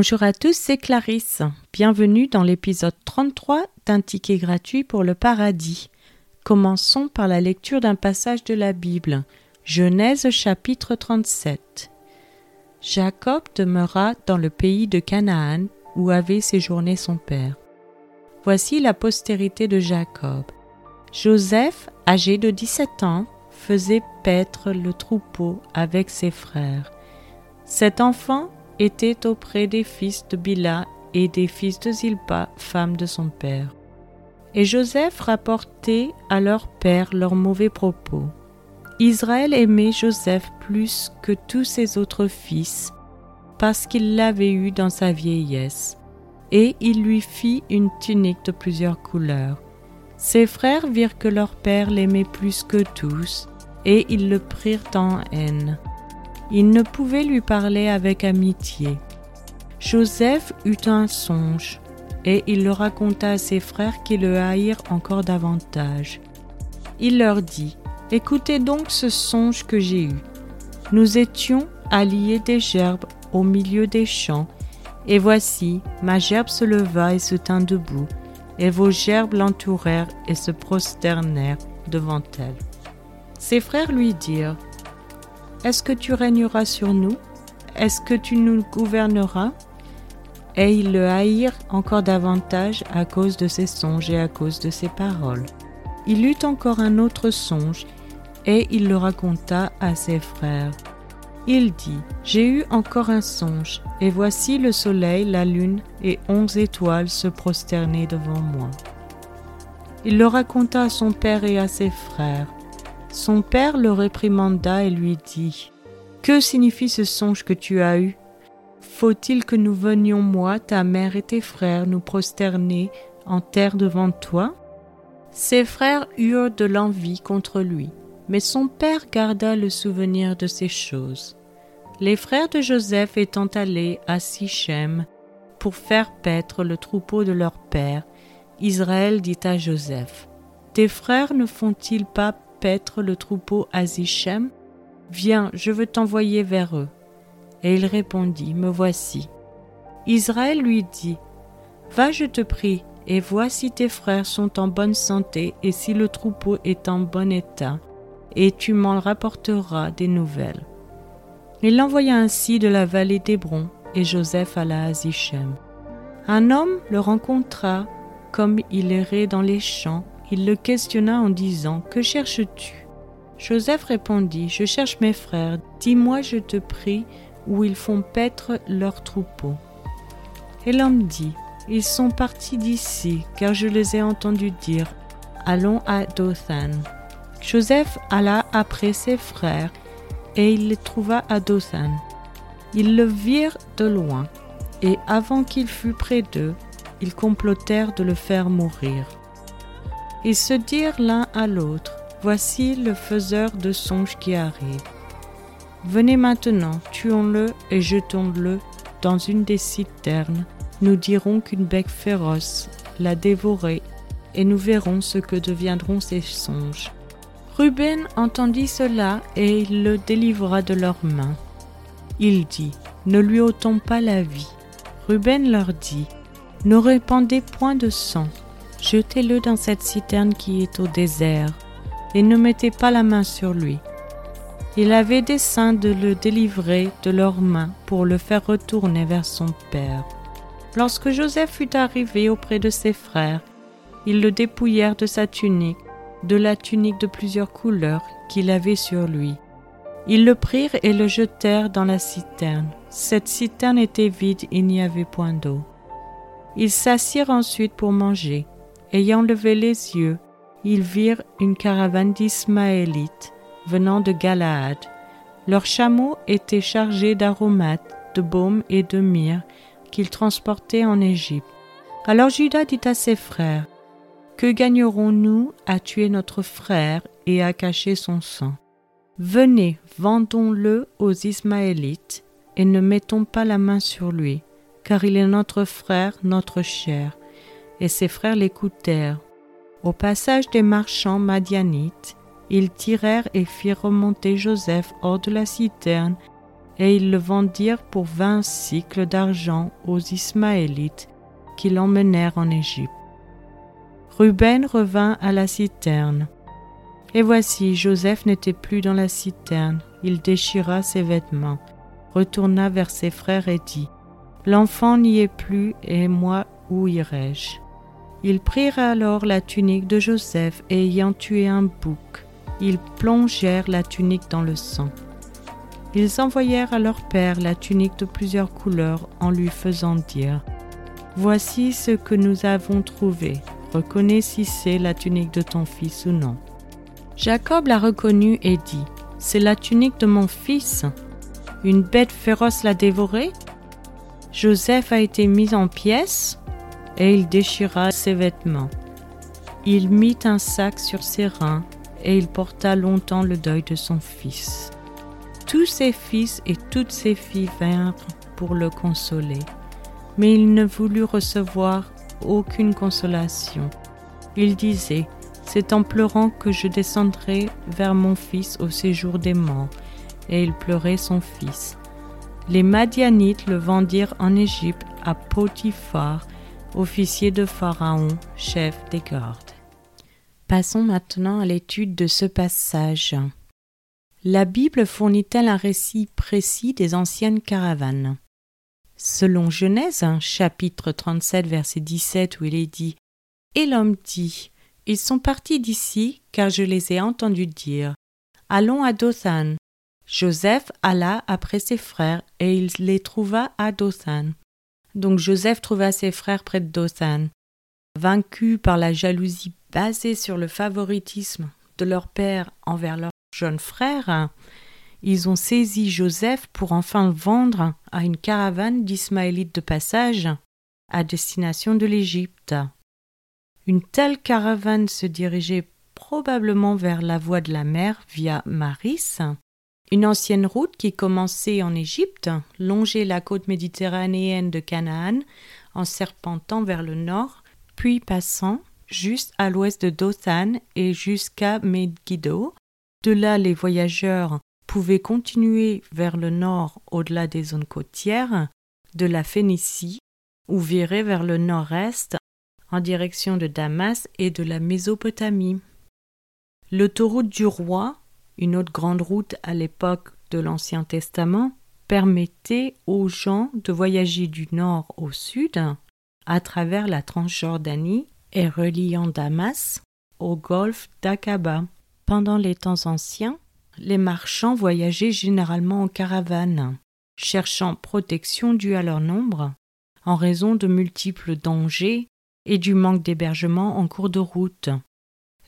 Bonjour à tous, c'est Clarisse. Bienvenue dans l'épisode 33 d'un ticket gratuit pour le paradis. Commençons par la lecture d'un passage de la Bible. Genèse chapitre 37. Jacob demeura dans le pays de Canaan où avait séjourné son père. Voici la postérité de Jacob. Joseph, âgé de 17 ans, faisait paître le troupeau avec ses frères. Cet enfant était auprès des fils de Bila et des fils de Zilpa, femme de son père. Et Joseph rapportait à leur père leurs mauvais propos. Israël aimait Joseph plus que tous ses autres fils, parce qu'il l'avait eu dans sa vieillesse, et il lui fit une tunique de plusieurs couleurs. Ses frères virent que leur père l'aimait plus que tous, et ils le prirent en haine. Il ne pouvait lui parler avec amitié. Joseph eut un songe, et il le raconta à ses frères qui le haïrent encore davantage. Il leur dit, Écoutez donc ce songe que j'ai eu. Nous étions alliés des gerbes au milieu des champs, et voici, ma gerbe se leva et se tint debout, et vos gerbes l'entourèrent et se prosternèrent devant elle. Ses frères lui dirent, est-ce que tu régneras sur nous? Est-ce que tu nous gouverneras? Et ils le haïrent encore davantage à cause de ses songes et à cause de ses paroles. Il eut encore un autre songe, et il le raconta à ses frères. Il dit, J'ai eu encore un songe, et voici le soleil, la lune et onze étoiles se prosterner devant moi. Il le raconta à son père et à ses frères. Son père le réprimanda et lui dit Que signifie ce songe que tu as eu? Faut-il que nous venions, moi, ta mère et tes frères, nous prosterner en terre devant toi? Ses frères eurent de l'envie contre lui, mais son père garda le souvenir de ces choses. Les frères de Joseph étant allés à Sichem pour faire paître le troupeau de leur père, Israël dit à Joseph Tes frères ne font-ils pas le troupeau à Zichem Viens, je veux t'envoyer vers eux. Et il répondit, Me voici. Israël lui dit, Va, je te prie, et vois si tes frères sont en bonne santé et si le troupeau est en bon état, et tu m'en rapporteras des nouvelles. Il l'envoya ainsi de la vallée d'Hébron, et Joseph alla à Zichem. Un homme le rencontra comme il errait dans les champs il le questionna en disant Que cherches-tu? Joseph répondit Je cherche mes frères. Dis-moi, je te prie, où ils font paître leurs troupeaux. Et l'homme dit Ils sont partis d'ici, car je les ai entendus dire Allons à Dothan. Joseph alla après ses frères, et il les trouva à Dothan. Ils le virent de loin, et avant qu'il fût près d'eux, ils complotèrent de le faire mourir. Ils se dirent l'un à l'autre, Voici le faiseur de songes qui arrive. Venez maintenant, tuons-le et jetons-le dans une des citernes. Nous dirons qu'une bec féroce l'a dévoré, et nous verrons ce que deviendront ses songes. Ruben entendit cela, et il le délivra de leurs mains. Il dit, Ne lui ôtons pas la vie. Ruben leur dit, Ne répandez point de sang, Jetez-le dans cette citerne qui est au désert, et ne mettez pas la main sur lui. Il avait dessein de le délivrer de leurs mains pour le faire retourner vers son père. Lorsque Joseph fut arrivé auprès de ses frères, ils le dépouillèrent de sa tunique, de la tunique de plusieurs couleurs qu'il avait sur lui. Ils le prirent et le jetèrent dans la citerne. Cette citerne était vide, il n'y avait point d'eau. Ils s'assirent ensuite pour manger. Ayant levé les yeux, ils virent une caravane d'Ismaélites venant de Galaad. Leurs chameaux étaient chargés d'aromates, de baumes et de myrrhe qu'ils transportaient en Égypte. Alors Judas dit à ses frères, Que gagnerons-nous à tuer notre frère et à cacher son sang? Venez, vendons-le aux Ismaélites, et ne mettons pas la main sur lui, car il est notre frère, notre chair et ses frères l'écoutèrent. Au passage des marchands madianites, ils tirèrent et firent remonter Joseph hors de la citerne et ils le vendirent pour vingt cycles d'argent aux Ismaélites qui l'emmenèrent en Égypte. Ruben revint à la citerne. Et voici, Joseph n'était plus dans la citerne. Il déchira ses vêtements, retourna vers ses frères et dit, L'enfant n'y est plus, et moi, où irai-je? Ils prirent alors la tunique de Joseph, et ayant tué un bouc, ils plongèrent la tunique dans le sang. Ils envoyèrent à leur père la tunique de plusieurs couleurs en lui faisant dire Voici ce que nous avons trouvé. Reconnais si c'est la tunique de ton fils ou non. Jacob la reconnut et dit C'est la tunique de mon fils. Une bête féroce l'a dévorée Joseph a été mis en pièces et il déchira ses vêtements. Il mit un sac sur ses reins et il porta longtemps le deuil de son fils. Tous ses fils et toutes ses filles vinrent pour le consoler, mais il ne voulut recevoir aucune consolation. Il disait, C'est en pleurant que je descendrai vers mon fils au séjour des morts. Et il pleurait son fils. Les Madianites le vendirent en Égypte à Potiphar, officier de Pharaon, chef des gardes. Passons maintenant à l'étude de ce passage. La Bible fournit-elle un récit précis des anciennes caravanes? Selon Genèse, chapitre 37, verset 17, où il est dit Et l'homme dit Ils sont partis d'ici, car je les ai entendus dire Allons à Dothan. Joseph alla après ses frères, et il les trouva à Dothan. Donc Joseph trouva ses frères près de Dothan. Vaincus par la jalousie basée sur le favoritisme de leur père envers leur jeunes frères, ils ont saisi Joseph pour enfin vendre à une caravane d'Ismaélites de passage à destination de l'Égypte. Une telle caravane se dirigeait probablement vers la voie de la mer via Maris, une ancienne route qui commençait en Égypte, longeait la côte méditerranéenne de Canaan en serpentant vers le nord, puis passant juste à l'ouest de Dothan et jusqu'à Megiddo, de là, les voyageurs pouvaient continuer vers le nord au-delà des zones côtières de la Phénicie ou virer vers le nord-est en direction de Damas et de la Mésopotamie. L'autoroute du roi, une autre grande route à l'époque de l'Ancien Testament, permettait aux gens de voyager du nord au sud à travers la Transjordanie et reliant Damas au golfe d'Aqaba. Pendant les temps anciens, les marchands voyageaient généralement en caravane, cherchant protection due à leur nombre, en raison de multiples dangers et du manque d'hébergement en cours de route.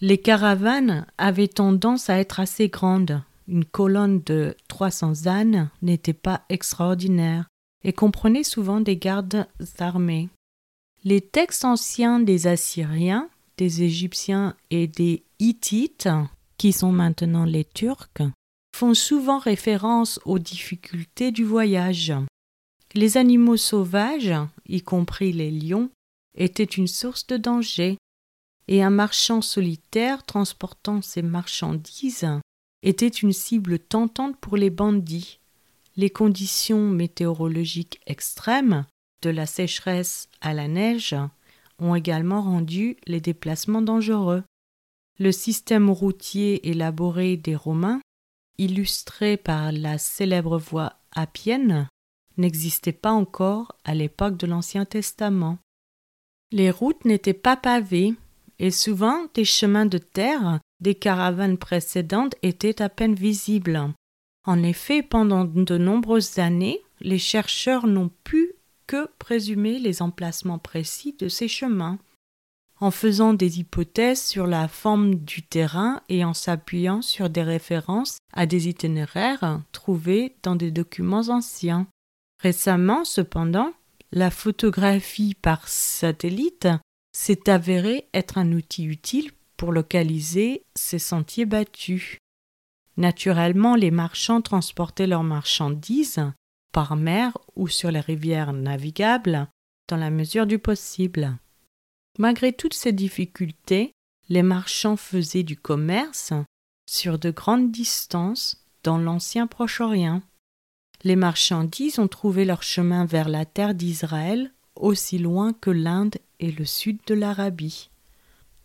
Les caravanes avaient tendance à être assez grandes. Une colonne de 300 ânes n'était pas extraordinaire et comprenait souvent des gardes armés. Les textes anciens des Assyriens, des Égyptiens et des Hittites qui sont maintenant les Turcs, font souvent référence aux difficultés du voyage. Les animaux sauvages, y compris les lions, étaient une source de danger, et un marchand solitaire transportant ses marchandises était une cible tentante pour les bandits. Les conditions météorologiques extrêmes, de la sécheresse à la neige, ont également rendu les déplacements dangereux. Le système routier élaboré des Romains, illustré par la célèbre voie appienne, n'existait pas encore à l'époque de l'Ancien Testament. Les routes n'étaient pas pavées, et souvent des chemins de terre des caravanes précédentes étaient à peine visibles. En effet, pendant de nombreuses années, les chercheurs n'ont pu que présumer les emplacements précis de ces chemins en faisant des hypothèses sur la forme du terrain et en s'appuyant sur des références à des itinéraires trouvés dans des documents anciens. Récemment, cependant, la photographie par satellite s'est avérée être un outil utile pour localiser ces sentiers battus. Naturellement, les marchands transportaient leurs marchandises par mer ou sur les rivières navigables dans la mesure du possible. Malgré toutes ces difficultés, les marchands faisaient du commerce sur de grandes distances dans l'ancien Proche-Orient. Les marchandises ont trouvé leur chemin vers la terre d'Israël, aussi loin que l'Inde et le sud de l'Arabie.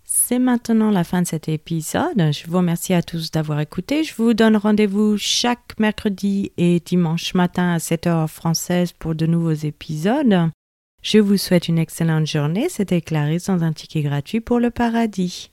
C'est maintenant la fin de cet épisode. Je vous remercie à tous d'avoir écouté. Je vous donne rendez-vous chaque mercredi et dimanche matin à 7h française pour de nouveaux épisodes. Je vous souhaite une excellente journée. C'était Clarisse dans un ticket gratuit pour le paradis.